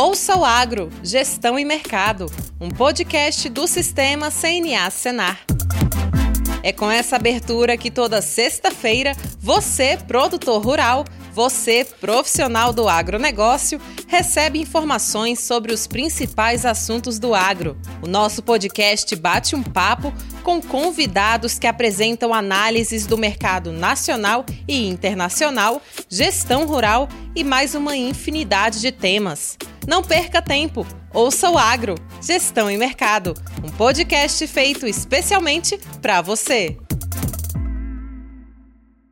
Ouça o Agro, Gestão e Mercado, um podcast do Sistema CNA Senar. É com essa abertura que toda sexta-feira você, produtor rural, você, profissional do agronegócio, recebe informações sobre os principais assuntos do agro. O nosso podcast bate um papo com convidados que apresentam análises do mercado nacional e internacional, gestão rural e mais uma infinidade de temas. Não perca tempo! Ouça o Agro, Gestão e Mercado, um podcast feito especialmente para você.